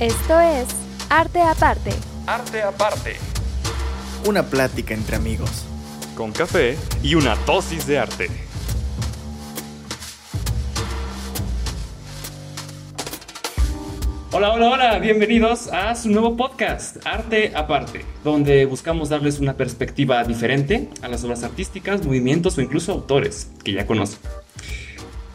Esto es Arte Aparte. Arte aparte, Una plática entre amigos. con café y una dosis de arte. Hola, hola, hola, bienvenidos a su nuevo podcast, Arte Aparte, donde buscamos darles una perspectiva diferente a las obras artísticas, movimientos o incluso autores que ya conocen.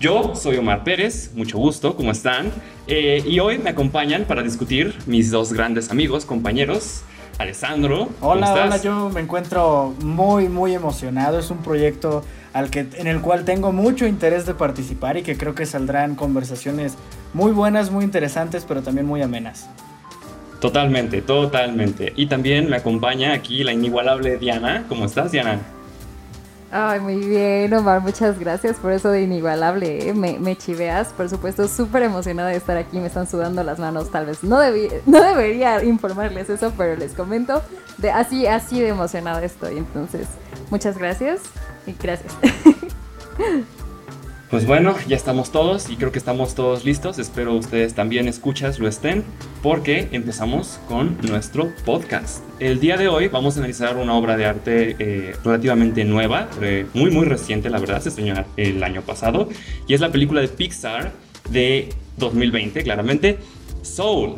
Yo soy Omar Pérez, mucho gusto, ¿cómo están? Eh, y hoy me acompañan para discutir mis dos grandes amigos, compañeros, Alessandro. ¿cómo Hola, estás? hola, yo me encuentro muy, muy emocionado. Es un proyecto al que, en el cual tengo mucho interés de participar y que creo que saldrán conversaciones muy buenas, muy interesantes, pero también muy amenas. Totalmente, totalmente. Y también me acompaña aquí la inigualable Diana. ¿Cómo estás, Diana? Ay, muy bien, Omar, muchas gracias por eso de inigualable, ¿eh? me, chiveas, por supuesto, súper emocionada de estar aquí, me están sudando las manos, tal vez no, debí- no debería informarles eso, pero les comento, de así, así de emocionada estoy, entonces, muchas gracias y gracias. Pues bueno, ya estamos todos y creo que estamos todos listos. Espero ustedes también escuchas lo estén porque empezamos con nuestro podcast. El día de hoy vamos a analizar una obra de arte eh, relativamente nueva, muy muy reciente, la verdad, se estrenó el año pasado y es la película de Pixar de 2020, claramente, Soul.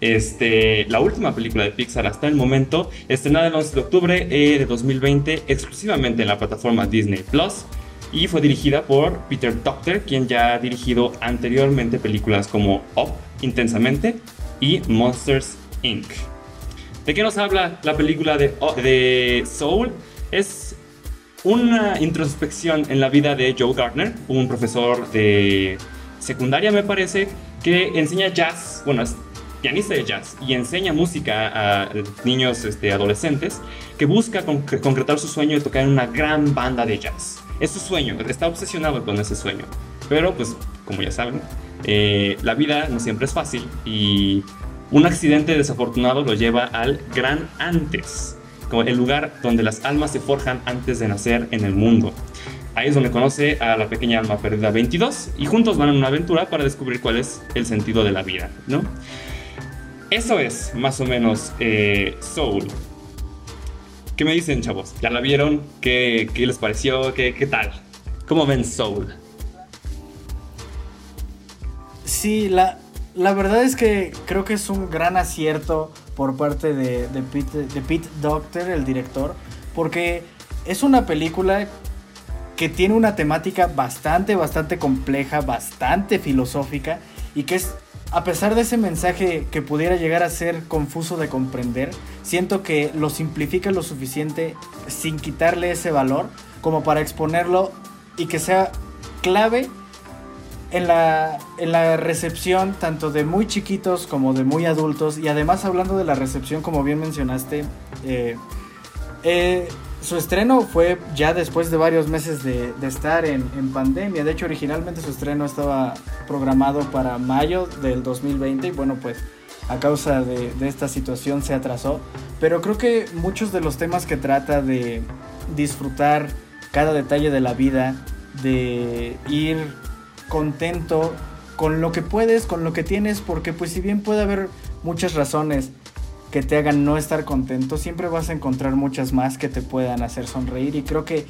Este, la última película de Pixar hasta el momento, estrenada el 11 de octubre eh, de 2020 exclusivamente en la plataforma Disney Plus y fue dirigida por Peter Docter, quien ya ha dirigido anteriormente películas como Up, Intensamente y Monsters Inc. ¿De qué nos habla la película de, de Soul? Es una introspección en la vida de Joe Gardner, un profesor de secundaria me parece, que enseña jazz, bueno, pianista de jazz y enseña música a niños este, adolescentes que busca con- concretar su sueño de tocar en una gran banda de jazz. Es su sueño, está obsesionado con ese sueño. Pero pues, como ya saben, eh, la vida no siempre es fácil y un accidente desafortunado lo lleva al gran antes, como el lugar donde las almas se forjan antes de nacer en el mundo. Ahí es donde conoce a la pequeña alma perdida 22 y juntos van en una aventura para descubrir cuál es el sentido de la vida, ¿no? Eso es más o menos eh, Soul. ¿Qué me dicen, chavos? ¿Ya la vieron? ¿Qué, qué les pareció? ¿Qué, ¿Qué tal? ¿Cómo ven Soul? Sí, la, la verdad es que creo que es un gran acierto por parte de, Pete, de Pete Docter, el director, porque es una película que tiene una temática bastante, bastante compleja, bastante filosófica y que es, a pesar de ese mensaje que pudiera llegar a ser confuso de comprender, siento que lo simplifica lo suficiente sin quitarle ese valor como para exponerlo y que sea clave en la, en la recepción tanto de muy chiquitos como de muy adultos. Y además hablando de la recepción como bien mencionaste eh, eh, su estreno fue ya después de varios meses de, estar en, en pandemia. De hecho originalmente su estreno estaba programado para mayo del 2020 y bueno pues a causa de, de esta situación se atrasó. Pero creo que muchos de los temas que trata de disfrutar cada detalle de la vida de ir contento con lo que puedes, con lo que tienes, porque pues si bien puede haber muchas razones que te hagan no estar contento, siempre vas a encontrar muchas más que te puedan hacer sonreír y creo que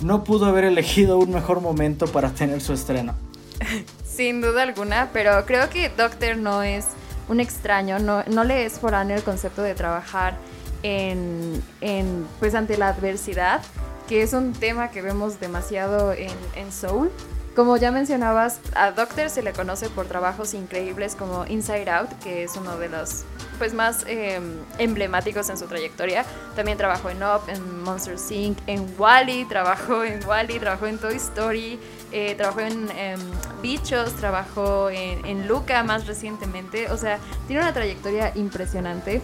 no pudo haber elegido un mejor momento para tener su estreno. Sin duda alguna, pero creo que Doctor no es un extraño, no, no le es foráneo el concepto de trabajar en, en, pues ante la adversidad, que es un tema que vemos demasiado en, en Soul. Como ya mencionabas, a Doctor se le conoce por trabajos increíbles como Inside Out, que es uno de los pues, más eh, emblemáticos en su trayectoria. También trabajó en Up, en Monster Inc., en Wally, trabajó en Wally, trabajó en Toy Story, eh, trabajó en em, Bichos, trabajó en, en Luca más recientemente. O sea, tiene una trayectoria impresionante.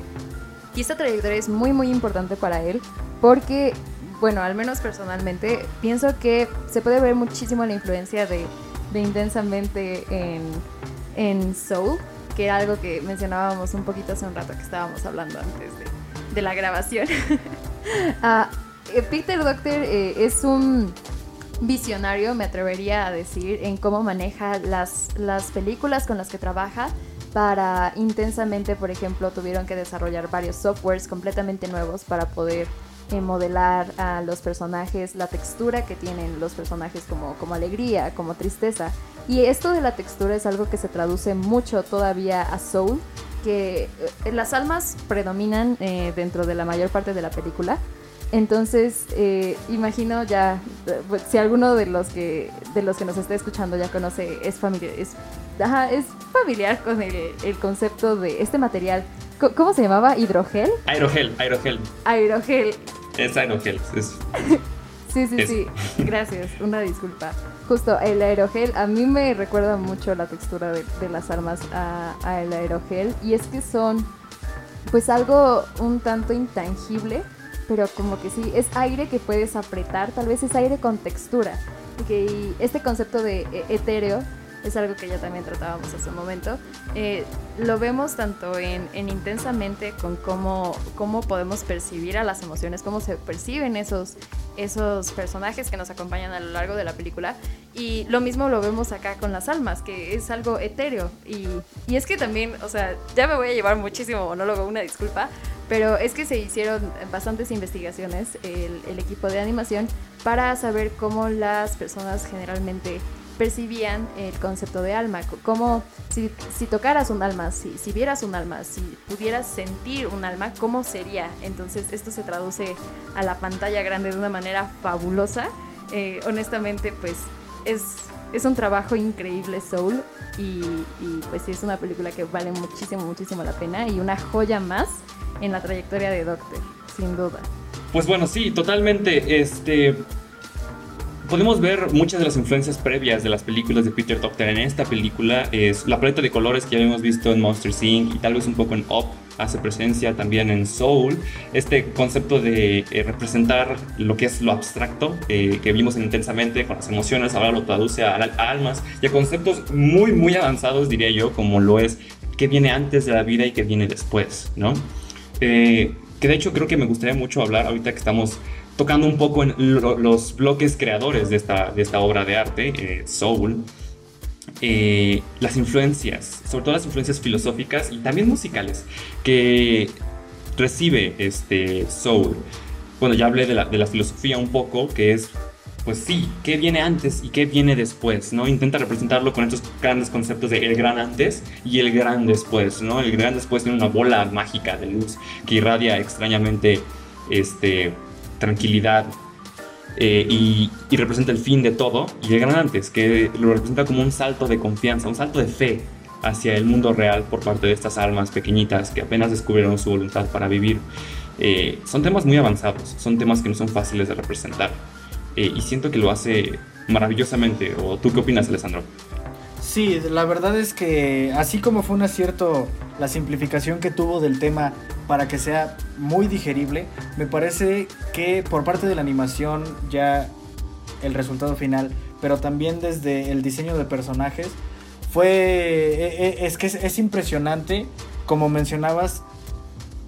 Y esta trayectoria es muy, muy importante para él porque bueno, al menos personalmente, pienso que se puede ver muchísimo la influencia de, de intensamente en, en Soul, que era algo que mencionábamos un poquito hace un rato que estábamos hablando antes de, la grabación. Ah, eh, Peter Doctor eh, es un visionario, me atrevería a decir, en cómo maneja las, las películas con las que trabaja para intensamente, por ejemplo, tuvieron que desarrollar varios softwares completamente nuevos para poder eh, modelar a los personajes, la textura que tienen los personajes como, como alegría, como tristeza. Y esto de la textura es algo que se traduce mucho todavía a Soul, que eh, las almas predominan eh, dentro de la mayor parte de la película. Entonces, eh, imagino ya, pues, si alguno de los que de los que nos está escuchando ya conoce, es familiar, es, ajá, es familiar con el, el concepto de este material. ¿Cómo se llamaba? ¿Hidrogel? Aerogel, aerogel. Aerogel. Es aerogel. Es, Sí, sí, sí. Gracias. Una disculpa. Justo, el aerogel, a mí me recuerda mucho la textura de, de las armas a, a el aerogel. Y es que son, pues, algo un tanto intangible, pero como que sí, es aire que puedes apretar, tal vez es aire con textura. Y que y este concepto de eh, etéreo es algo que ya también tratábamos hace un momento. Eh, lo vemos tanto en, en intensamente con cómo, cómo podemos percibir a las emociones, cómo se perciben esos, esos personajes que nos acompañan a lo largo de la película. Y lo mismo lo vemos acá con las almas, que es algo etéreo. Y, y es que también, o sea, ya me voy a llevar muchísimo monólogo, una disculpa, pero es que se hicieron bastantes investigaciones, el, el equipo de animación, para saber cómo las personas generalmente percibían el concepto de alma, c- cómo si, si tocaras un alma, si, si vieras un alma, si pudieras sentir un alma, ¿cómo sería? Entonces esto se traduce a la pantalla grande de una manera fabulosa. Eh, honestamente, pues es, es un trabajo increíble Soul y, y, pues sí es una película que vale muchísimo, muchísimo la pena y una joya más en la trayectoria de Doctor, sin duda. Pues bueno, sí, totalmente. Este. Podemos ver muchas de las influencias previas de las películas de Peter Doctor en esta película. Es la paleta de colores que ya habíamos visto en Monster Inc. y tal vez un poco en Up. Hace presencia también en Soul. Este concepto de eh, representar lo que es lo abstracto eh, que vimos intensamente con las emociones, ahora lo traduce a, a almas y a conceptos muy, muy avanzados, diría yo, como lo es qué viene antes de la vida y qué viene después, ¿no? Eh, que de hecho creo que me gustaría mucho hablar ahorita que estamos tocando un poco en lo- los bloques creadores de esta, de esta obra de arte, eh, Soul, eh, las influencias, sobre todo las influencias filosóficas y también musicales que recibe este Soul. Bueno, ya hablé de la, de la filosofía un poco, que es, pues sí, qué viene antes y qué viene después, ¿no? Intenta representarlo con estos grandes conceptos de el gran antes y el gran después, ¿no? El gran después tiene una bola mágica de luz que irradia extrañamente, este, tranquilidad eh, y, representa el fin de todo, y el gran antes, que lo representa como un salto de confianza, un salto de fe hacia el mundo real por parte de estas almas pequeñitas que apenas descubrieron su voluntad para vivir. Eh, son temas muy avanzados, son temas que no son fáciles de representar, eh, y siento que lo hace maravillosamente. ¿O tú qué opinas, Alessandro? Sí, la verdad es que así como fue un acierto la simplificación que tuvo del tema para que sea muy digerible, me parece que por parte de la animación ya el resultado final, pero también desde el diseño de personajes, fue e- e- es que es, es impresionante, como mencionabas,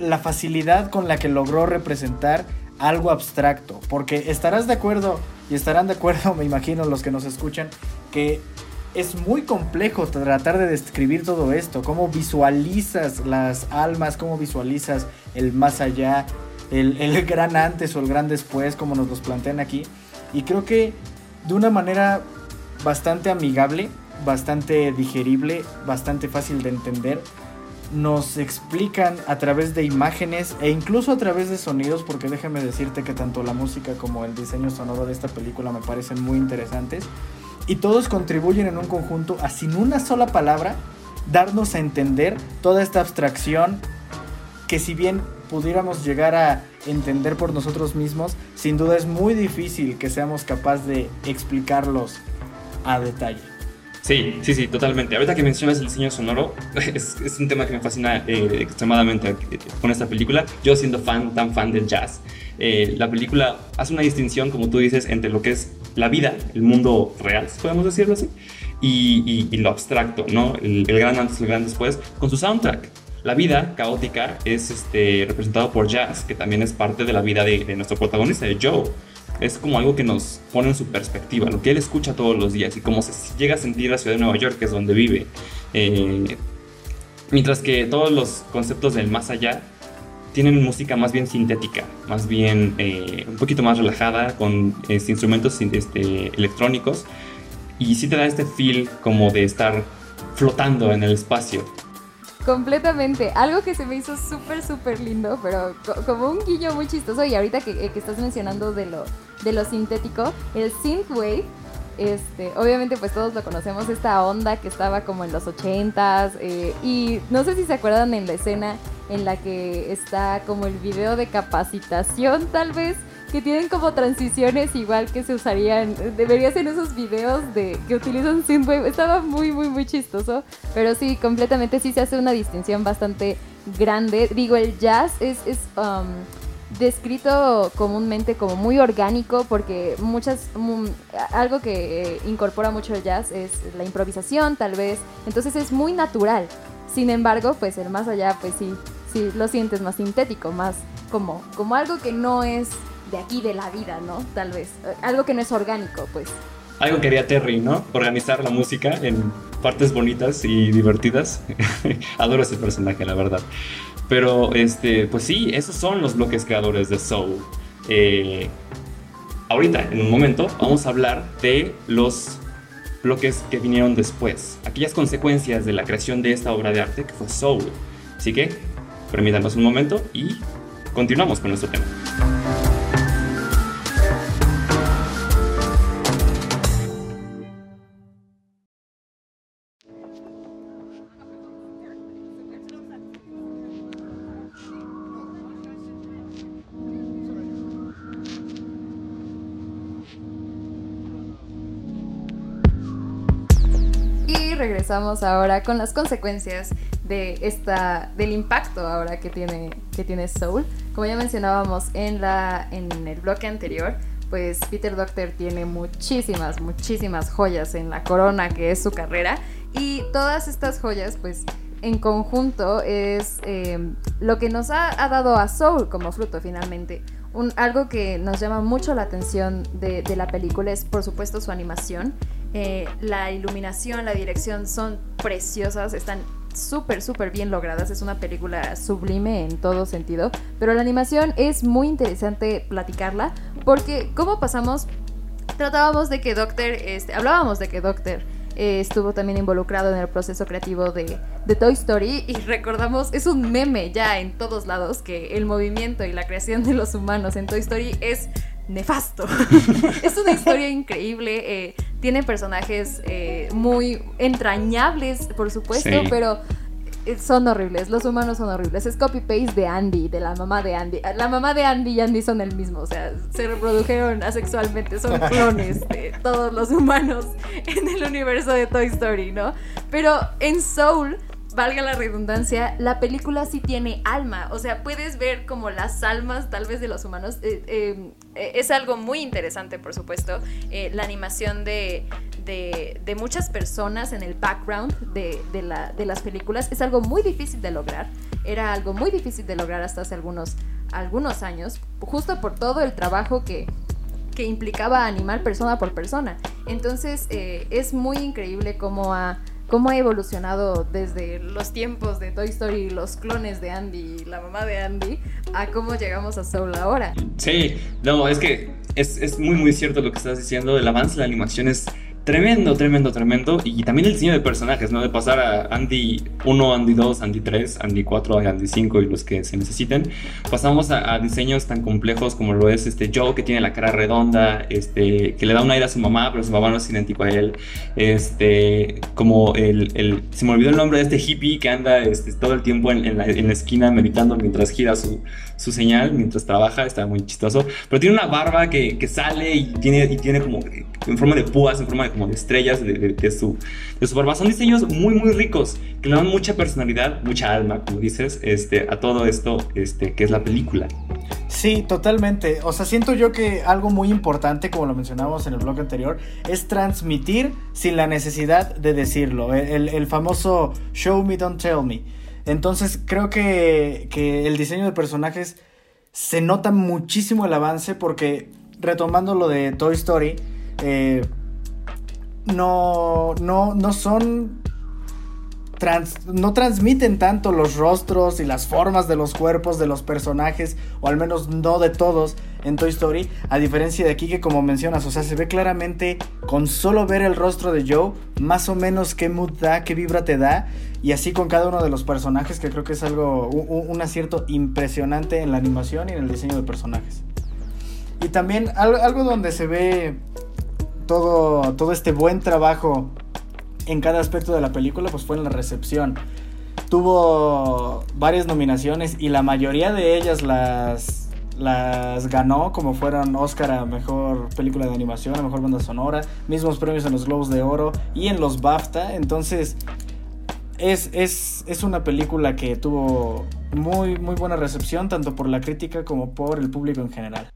la facilidad con la que logró representar algo abstracto, porque estarás de acuerdo y estarán de acuerdo, me imagino, los que nos escuchan, que es muy complejo tratar de describir todo esto, cómo visualizas las almas, cómo visualizas el más allá, el, el gran antes o el gran después, como nos los plantean aquí. Y creo que de una manera bastante amigable, bastante digerible, bastante fácil de entender, nos explican a través de imágenes e incluso a través de sonidos, porque déjame decirte que tanto la música como el diseño sonoro de esta película me parecen muy interesantes. Y todos contribuyen en un conjunto a sin una sola palabra darnos a entender toda esta abstracción que si bien pudiéramos llegar a entender por nosotros mismos, sin duda es muy difícil que seamos capaces de explicarlos a detalle. Sí, sí, sí, totalmente. Ahorita que mencionas el diseño sonoro, es, es un tema que me fascina eh, extremadamente con esta película. Yo siendo fan, tan fan del jazz, eh, la película hace una distinción, como tú dices, entre lo que es la vida, el mundo real, podemos decirlo así, y, y- lo abstracto, ¿no? El, el gran antes, el gran después, con su soundtrack. La vida caótica es este, representado por jazz, que también es parte de la vida de, de nuestro protagonista, de Joe es como algo que nos pone en su perspectiva, lo que él escucha todos los días y cómo se llega a sentir la ciudad de Nueva York, que es donde vive. Eh, Mientras que todos los conceptos del más allá tienen música más bien sintética, más bien eh, un poquito más relajada, con este, instrumentos este, electrónicos. Y sí te da este feel como de estar flotando en el espacio. Completamente. Algo que se me hizo súper, súper lindo, pero como un guiño muy chistoso. Y ahorita que, que, estás mencionando de lo, de lo sintético, el synthwave, este, obviamente pues todos lo conocemos, esta onda que estaba como en los 80s. Eh, y no sé si se acuerdan en la escena en la que está como el video de capacitación tal vez que tienen como transiciones igual que se usarían, debería ser esos videos de que utilizan synthwave, estaba muy muy muy chistoso, pero sí, completamente sí se hace una distinción bastante grande. Digo, el jazz es, es um, descrito comúnmente como muy orgánico porque muchas mm, algo que incorpora mucho el jazz es la improvisación tal vez, entonces es muy natural. Sin embargo, pues el más allá, pues sí, sí lo sientes más sintético, más como, como algo que no es de aquí, de la vida, ¿no? Tal vez. Algo que no es orgánico, pues. Algo que haría Terry, ¿no? Organizar la música en partes bonitas y divertidas. Adoro ese personaje, la verdad. Pero, este, pues sí, esos son los bloques creadores de Soul. Eh, ahorita, en un momento, vamos a hablar de los bloques que vinieron después. Aquellas consecuencias de la creación de esta obra de arte que fue Soul. Así que, permítanos un momento y continuamos con nuestro tema. regresamos ahora con las consecuencias del impacto ahora que tiene, que tiene Soul. Como ya mencionábamos en, la, en el bloque anterior, pues Peter Doctor tiene muchísimas, muchísimas joyas en la corona que es su carrera. Y todas estas joyas, pues en conjunto es eh, lo que nos ha, dado a Soul como fruto finalmente. Un, algo que nos llama mucho la atención de, de la película es por supuesto su animación eh, la iluminación, la dirección son preciosas, están súper, súper bien logradas. Es una película sublime en todo sentido. Pero la animación es muy interesante platicarla porque ¿cómo pasamos? Tratábamos de que Doctor, este, hablábamos de que Doctor eh, estuvo también involucrado en el proceso creativo de, de, Toy Story y recordamos, es un meme ya en todos lados que el movimiento y la creación de los humanos en Toy Story es nefasto. es una historia increíble. Eh, tiene personajes eh, muy entrañables, por supuesto, pero eh, son horribles. Los humanos son horribles. Es copy-paste de Andy, de la mamá de Andy. La mamá de Andy y Andy son el mismo. O sea, se reprodujeron asexualmente. Son clones de todos los humanos en el universo de Toy Story, ¿no? Pero en Soul valga la redundancia, la película sí tiene alma. O sea, puedes ver como las almas tal vez de los humanos. Eh, eh, eh, es algo muy interesante, por supuesto. la animación de, de, muchas personas en el background de, de, las películas es algo muy difícil de lograr. Era algo muy difícil de lograr hasta hace algunos, algunos años, justo por todo el trabajo que, que implicaba animar persona por persona. Entonces es muy increíble cómo ha cómo ha evolucionado desde los tiempos de Toy Story, los clones de Andy la mamá de Andy, a cómo llegamos a Soul ahora. Sí, no, es que es, es muy, muy cierto lo que estás diciendo. El avance de la animación es Tremendo, tremendo, tremendo. Y también el diseño de personajes, ¿no? De pasar a Andy 1, Andy 2, Andy 3, Andy 4, Andy 5 y los que se necesiten. Pasamos a, diseños tan complejos como lo es este Joe, que tiene la cara redonda, este, que le da un aire a su mamá, pero su mamá no es idéntico a él. Este, como el, se me olvidó el nombre de este hippie que anda este, todo el tiempo en, en, la, esquina meditando mientras gira su, su, señal, mientras trabaja, está muy chistoso. Pero tiene una barba que, que sale y tiene, y tiene como en forma de púas, en forma de como de estrellas de, su, de su barba. Son diseños muy, muy ricos, que le dan mucha personalidad, mucha alma, como dices, este, a todo esto este, que es la película. Sí, totalmente. O sea, siento yo que algo muy importante, como lo mencionamos en el blog anterior, es transmitir sin la necesidad de decirlo. El, el famoso show me, don't tell me. Entonces creo que, que el diseño de personajes se nota muchísimo el avance porque retomando lo de Toy Story, eh, no, no, no son no transmiten tanto los rostros y las formas de los cuerpos de los personajes, o al menos no de todos en Toy Story, a diferencia de aquí que como mencionas, o sea, se ve claramente con solo ver el rostro de Joe, más o menos qué mood da, qué vibra te da, y así con cada uno de los personajes, que creo que es algo, un, acierto impresionante en la animación y en el diseño de personajes. Y también algo donde se ve todo, todo este buen trabajo en cada aspecto de la película, pues fue en la recepción. Tuvo varias nominaciones y la mayoría de ellas las, las ganó, como fueron Oscar a Mejor Película de Animación, a Mejor Banda Sonora, mismos premios en los Globos de Oro y en los BAFTA. Entonces, es, es, es una película que tuvo muy, muy buena recepción, tanto por la crítica como por el público en general.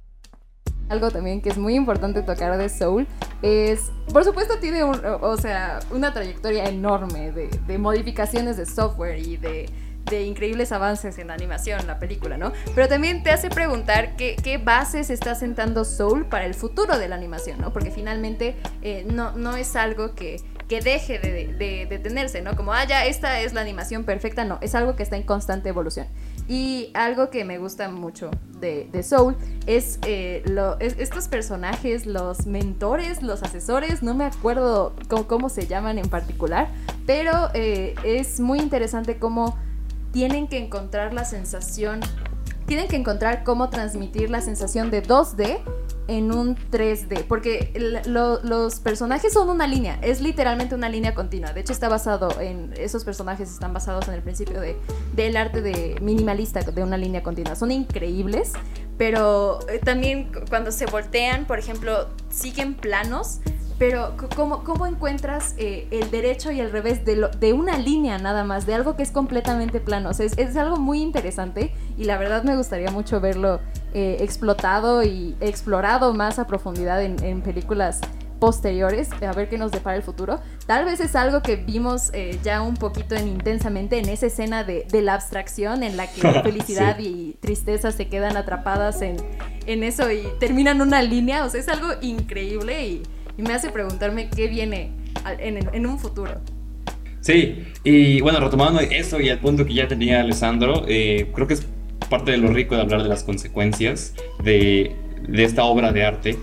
Algo también que es muy importante tocar de Soul es, por supuesto tiene o sea, una trayectoria enorme de, modificaciones de software y de, increíbles avances en animación, la película, ¿no? Pero también te hace preguntar qué, qué bases está sentando Soul para el futuro de la animación, ¿no? Porque finalmente eh, no, no es algo que que deje de, detenerse, ¿no? Como, ah, ya, esta es la animación perfecta, no, es algo que está en constante evolución. Y algo que me gusta mucho de, Soul es, eh, estos personajes, los mentores, los asesores, no me acuerdo cómo, se llaman en particular, pero eh, es muy interesante cómo tienen que encontrar la sensación, tienen que encontrar cómo transmitir la sensación de 2D en un 3D, porque los personajes son una línea, es literalmente una línea continua. De hecho, está basado en, esos personajes están basados en el principio de, del arte de minimalista de una línea continua. Son increíbles, pero eh, también cuando se voltean, por ejemplo, siguen planos, pero ¿cómo, cómo encuentras eh, el derecho y el revés de, de, una línea nada más, de algo que es completamente plano? Es, es algo muy interesante y la verdad me gustaría mucho verlo eh, explotado y explorado más a profundidad en, películas posteriores, a ver qué nos depara el futuro. Tal vez es algo que vimos eh, ya un poquito en intensamente en esa escena de, la abstracción en la que felicidad y tristeza se quedan atrapadas en, en, eso y terminan una línea. O sea, es algo increíble y, me hace preguntarme qué viene en, un futuro. Sí, y bueno, retomando eso y el punto que ya tenía Alessandro, eh, creo que es parte de lo rico de hablar de las consecuencias de, de esta obra de arte.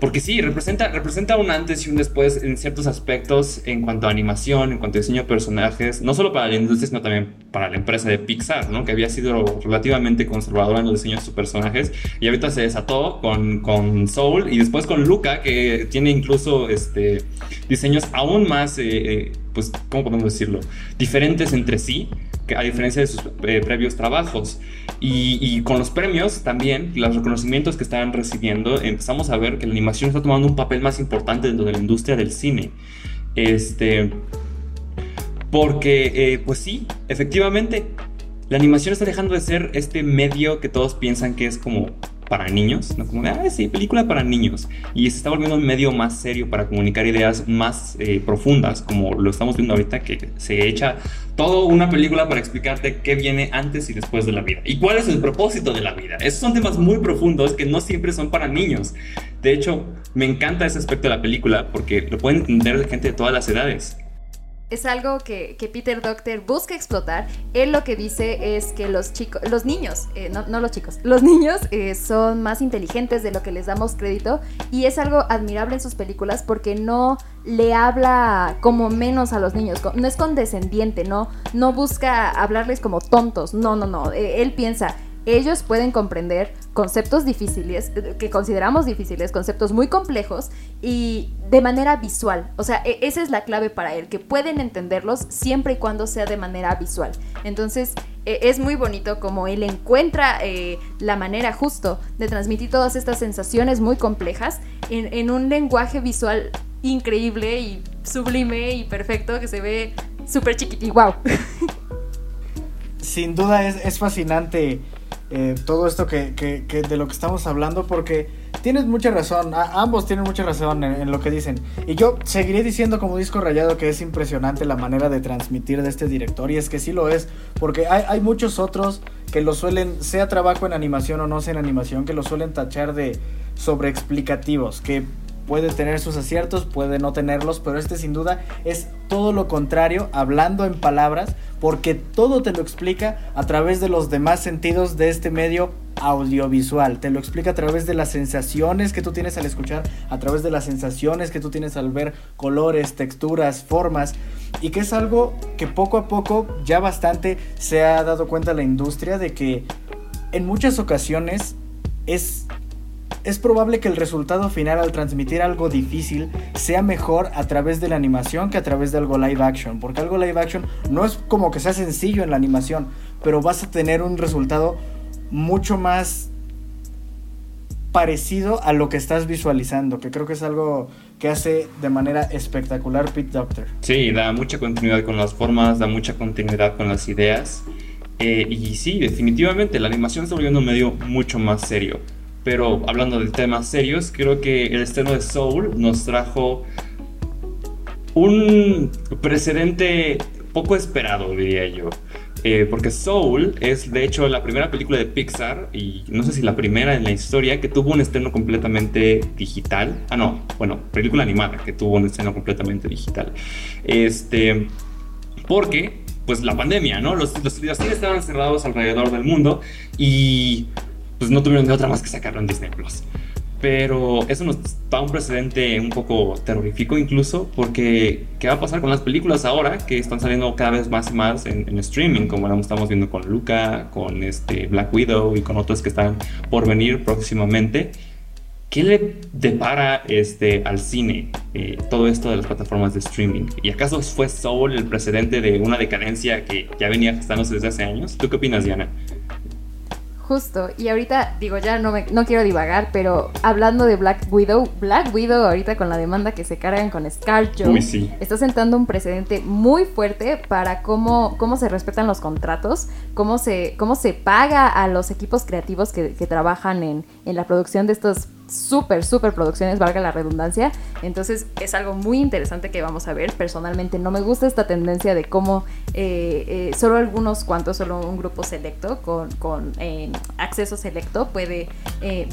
Porque sí, representa, representa un antes y un después en ciertos aspectos en cuanto a animación, en cuanto a diseño de personajes, no solo para la industria, sino también para la empresa de Pixar, ¿no? que había sido relativamente conservadora en los diseños de sus personajes y ahorita se desató con, con Soul y después con Luca, que tiene incluso este, diseños aún más, eh, eh, pues, ¿cómo podemos decirlo? Diferentes entre sí a diferencia de sus eh, previos trabajos. Y, con los premios también, los reconocimientos que estaban recibiendo, empezamos a ver que la animación está tomando un papel más importante dentro de la industria del cine. Este, porque, eh, pues sí, efectivamente, la animación está dejando de ser este medio que todos piensan que es como para niños, ¿no? Como de, ah, sí, película para niños. Y se está volviendo un medio más serio para comunicar ideas más eh, profundas, como lo estamos viendo ahorita, que se echa todo una película para explicarte qué viene antes y después de la vida. Y cuál es el propósito de la vida. Esos son temas muy profundos que no siempre son para niños. De hecho, me encanta ese aspecto de la película porque lo pueden entender gente de todas las edades es algo que, Peter Doctor busca explotar. Él lo que dice es que los chicos, los niños, eh, no, los chicos, los niños eh, son más inteligentes de lo que les damos crédito y es algo admirable en sus películas porque no le habla como menos a los niños, no es condescendiente, no, no busca hablarles como tontos, no, no, no, eh, él piensa, ellos pueden comprender conceptos difíciles, eh, que consideramos difíciles, conceptos muy complejos y de manera visual. O sea, e-, esa es la clave para él, que pueden entenderlos siempre y cuando sea de manera visual. Entonces, e-, es muy bonito como él encuentra eh, la manera justo de transmitir todas estas sensaciones muy complejas en, un lenguaje visual increíble y sublime y perfecto que se ve súper chiquitito. ¡Wow! Sin duda es, es fascinante eh, todo esto que, de lo que estamos hablando porque tienes mucha razón, ambos tienen mucha razón en, lo que dicen. Y yo seguiré diciendo como disco rayado que es impresionante la manera de transmitir de este director y es que sí lo es, porque hay, hay muchos otros que lo suelen, sea trabajo en animación o no sea en animación, que lo suelen tachar de sobreexplicativos, que puede tener sus aciertos, puede no tenerlos, pero este sin duda es todo lo contrario, hablando en palabras, porque todo te lo explica a través de los demás sentidos de este medio audiovisual. Te lo explica a través de las sensaciones que tú tienes al escuchar, a través de las sensaciones que tú tienes al ver colores, texturas, formas, y que es algo que poco a poco ya bastante se ha dado cuenta la industria de que en muchas ocasiones es es probable que el resultado final al transmitir algo difícil sea mejor a través de la animación que a través de algo live action. Porque algo live action no es como que sea sencillo en la animación, pero vas a tener un resultado mucho más parecido a lo que estás visualizando, que creo que es algo que hace de manera espectacular Pete Doctor. Sí, da mucha continuidad con las formas, da mucha continuidad con las ideas. Eh, y sí, definitivamente la animación está volviendo un medio mucho más serio. Pero hablando de temas serios, creo que el estreno de Soul nos trajo un precedente poco esperado, diría yo. Eh, porque Soul es de hecho la primera película de Pixar y no sé si la primera en la historia que tuvo un estreno completamente digital. Ah, no, bueno, película animada que tuvo un estreno completamente digital. Este, porque, pues la pandemia, ¿no? Los, los, cines estaban cerrados alrededor del mundo y pues no tuvieron de otra más que sacarlo en Disney Plus. Pero eso nos da un precedente un poco terrorífico incluso, porque ¿qué va a pasar con las películas ahora que están saliendo cada vez más y más en, streaming, como lo estamos viendo con Luca, con este Black Widow y con otros que están por venir próximamente? ¿Qué le depara este, al cine eh, todo esto de las plataformas de streaming? ¿Y acaso fue Soul el precedente de una decadencia que ya venía gestándose desde hace años? ¿Tú qué opinas, Diana? Justo, y ahorita digo, ya no, me, no quiero divagar, pero hablando de Black Widow, Black Widow ahorita con la demanda que se cargan con Scarjo, está sentando un precedente muy fuerte para cómo, cómo se respetan los contratos, cómo se, cómo se paga a los equipos creativos que, que trabajan en, en la producción de estos súper, súper producciones, valga la redundancia. Entonces es algo muy interesante que vamos a ver. Personalmente no me gusta esta tendencia de cómo eh, eh, solo algunos cuantos, solo un grupo selecto con, con eh, acceso selecto puede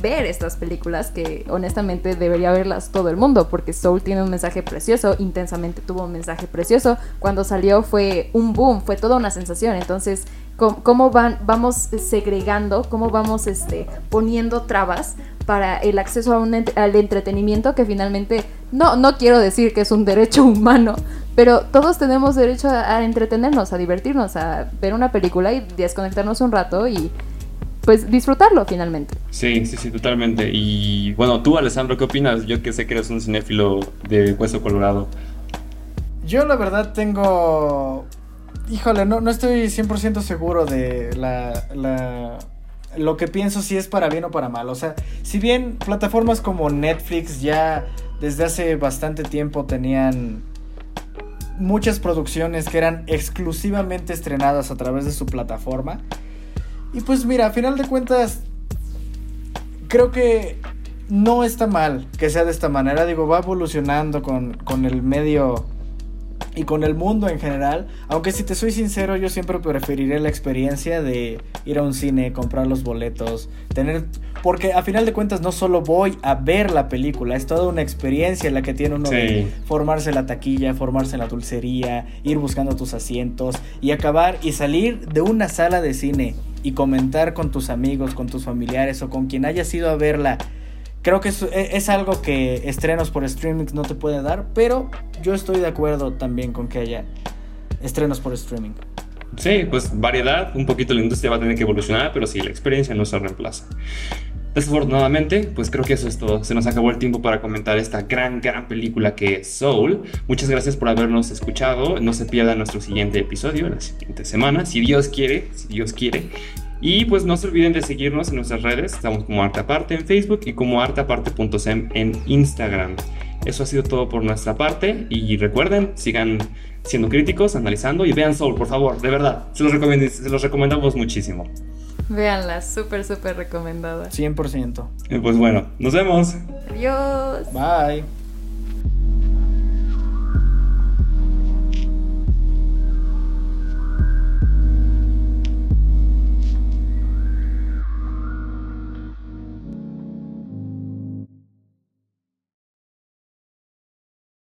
ver estas películas que honestamente debería verlas todo el mundo porque Soul tiene un mensaje precioso, intensamente tuvo un mensaje precioso. Cuando salió fue un boom, fue toda una sensación. Entonces cómo, van, vamos segregando, cómo vamos este, poniendo trabas para el acceso a un, al entretenimiento que finalmente, no, no quiero decir que es un derecho humano, pero todos tenemos derecho a, entretenernos, a divertirnos, a ver una película y desconectarnos un rato y pues disfrutarlo finalmente. Sí, sí, sí, totalmente. Y bueno, tú, Alessandro, ¿qué opinas? Yo que sé que eres un cinéfilo de hueso colorado. Yo la verdad tengo... Híjole, no, no estoy 100% seguro de la, la lo que pienso si es para bien o para mal. O sea, si bien plataformas como Netflix ya desde hace bastante tiempo tenían muchas producciones que eran exclusivamente estrenadas a través de su plataforma. Y pues mira, a final de cuentas, creo que no está mal que sea de esta manera. Digo, va evolucionando con, con el medio y con el mundo en general. Aunque si te soy sincero, yo siempre preferiré la experiencia de ir a un cine, comprar los boletos, tener... Porque a final de cuentas no solo voy a ver la película, es toda una experiencia en la que tiene uno de formarse la taquilla, formarse en la dulcería, ir buscando tus asientos y acabar y salir de una sala de cine y comentar con tus amigos, con tus familiares o con quien hayas ido a verla Creo que e, es, algo que estrenos por streaming no te pueden dar, pero yo estoy de acuerdo también con que haya estrenos por streaming. Sí, pues variedad, un poquito la industria va a tener que evolucionar, pero sí, la experiencia no se reemplaza. Desafortunadamente, pues creo que eso es todo. Se nos acabó el tiempo para comentar esta gran, gran película que es Soul. Muchas gracias por habernos escuchado. No se pierda nuestro siguiente episodio la siguiente semana, si Dios quiere, si Dios quiere. Y pues no se olviden de seguirnos en nuestras redes. Estamos como Arte Aparte en Facebook y como arteaparte.sem en Instagram. Eso ha sido todo por nuestra parte. Y recuerden, sigan siendo críticos, analizando y vean Soul, por favor, de verdad. Se los, se los recomendamos muchísimo. Veanla, súper, súper recomendada. 100%. Pues bueno, nos vemos. Adiós. Bye.